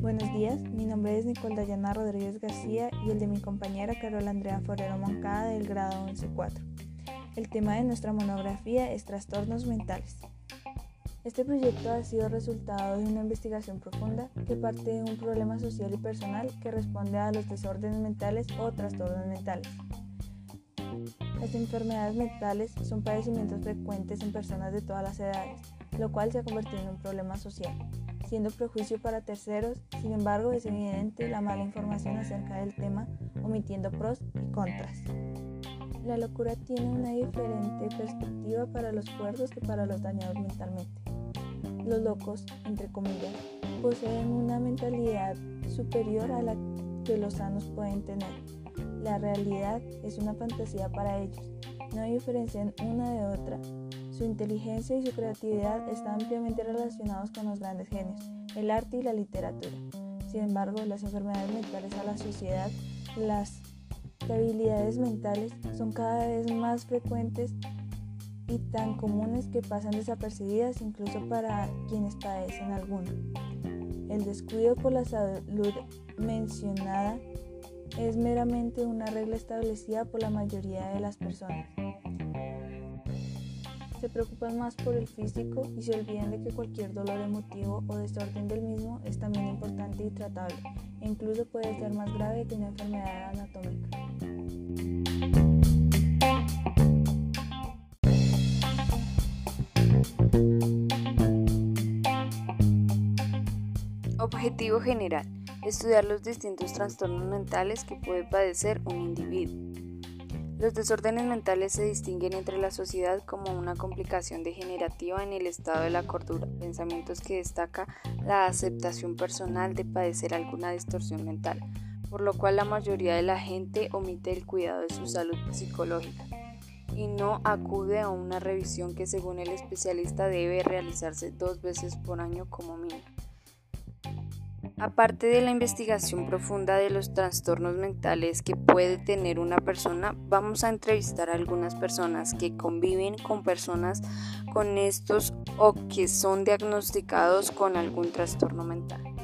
Buenos días, mi nombre es Nicole Dayana Rodríguez García y el de mi compañera Carola Andrea Forero Moncada del grado 11-4. El tema de nuestra monografía es trastornos mentales. Este proyecto ha sido resultado de una investigación profunda que parte de un problema social y personal que responde a los desórdenes mentales o trastornos mentales. Las enfermedades mentales son padecimientos frecuentes en personas de todas las edades, lo cual se ha convertido en un problema social siendo prejuicio para terceros, sin embargo es evidente la mala información acerca del tema, omitiendo pros y contras. La locura tiene una diferente perspectiva para los cuerdos que para los dañados mentalmente. Los locos, entre comillas, poseen una mentalidad superior a la que los sanos pueden tener. La realidad es una fantasía para ellos. No diferencian una de otra su inteligencia y su creatividad están ampliamente relacionados con los grandes genios, el arte y la literatura. Sin embargo, las enfermedades mentales a la sociedad, las debilidades mentales son cada vez más frecuentes y tan comunes que pasan desapercibidas incluso para quienes padecen alguna. El descuido por la salud mencionada es meramente una regla establecida por la mayoría de las personas se preocupan más por el físico y se olvidan de que cualquier dolor emotivo o desorden del mismo es también importante y tratable e incluso puede ser más grave que una enfermedad anatómica. Objetivo general. Estudiar los distintos trastornos mentales que puede padecer un individuo. Los desórdenes mentales se distinguen entre la sociedad como una complicación degenerativa en el estado de la cordura, pensamientos que destaca la aceptación personal de padecer alguna distorsión mental, por lo cual la mayoría de la gente omite el cuidado de su salud psicológica y no acude a una revisión que según el especialista debe realizarse dos veces por año como mínimo. Aparte de la investigación profunda de los trastornos mentales que puede tener una persona, vamos a entrevistar a algunas personas que conviven con personas con estos o que son diagnosticados con algún trastorno mental.